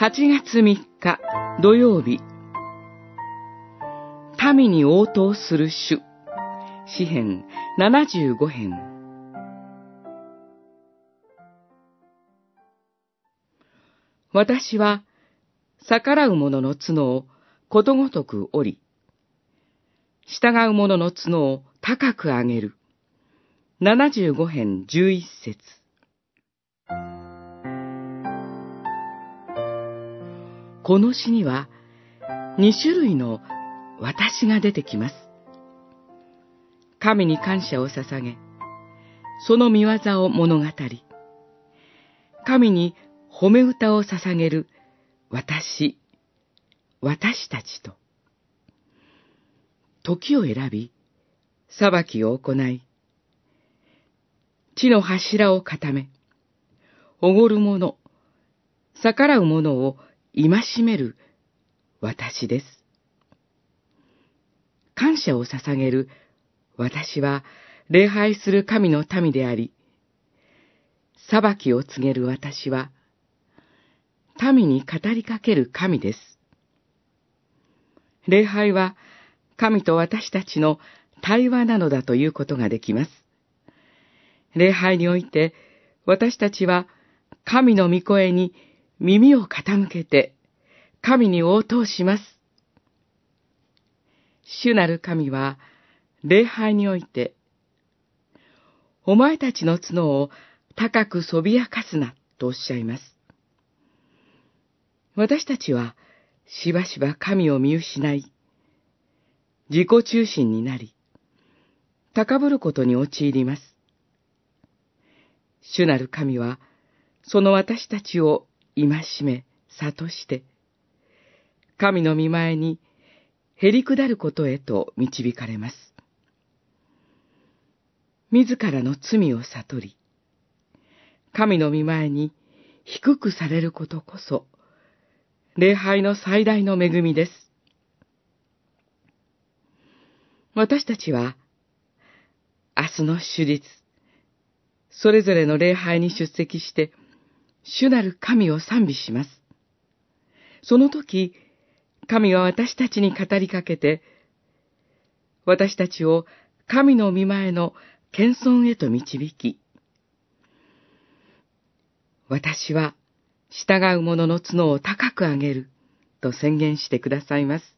8月3日土曜日。民に応答する主。詩編75編。私は逆らう者の角をことごとく折り、従う者の角を高く上げる。75編11節。この詩には2種類の私が出てきます。神に感謝を捧げ、その見業を物語り、神に褒め歌を捧げる私、私たちと、時を選び、裁きを行い、地の柱を固め、おごる者、逆らう者を戒める私です。感謝を捧げる私は礼拝する神の民であり、裁きを告げる私は、民に語りかける神です。礼拝は神と私たちの対話なのだということができます。礼拝において私たちは神の御声に耳を傾けて神に応答します。主なる神は礼拝において、お前たちの角を高くそびやかすなとおっしゃいます。私たちはしばしば神を見失い、自己中心になり、高ぶることに陥ります。主なる神は、その私たちを戒め、悟して、神の見前にへり下ることへと導かれます。自らの罪を悟り、神の見前に低くされることこそ、礼拝の最大の恵みです。私たちは、明日の手術、それぞれの礼拝に出席して、主なる神を賛美します。その時、神は私たちに語りかけて、私たちを神の見前の謙遜へと導き、私は従う者の角を高く上げると宣言してくださいます。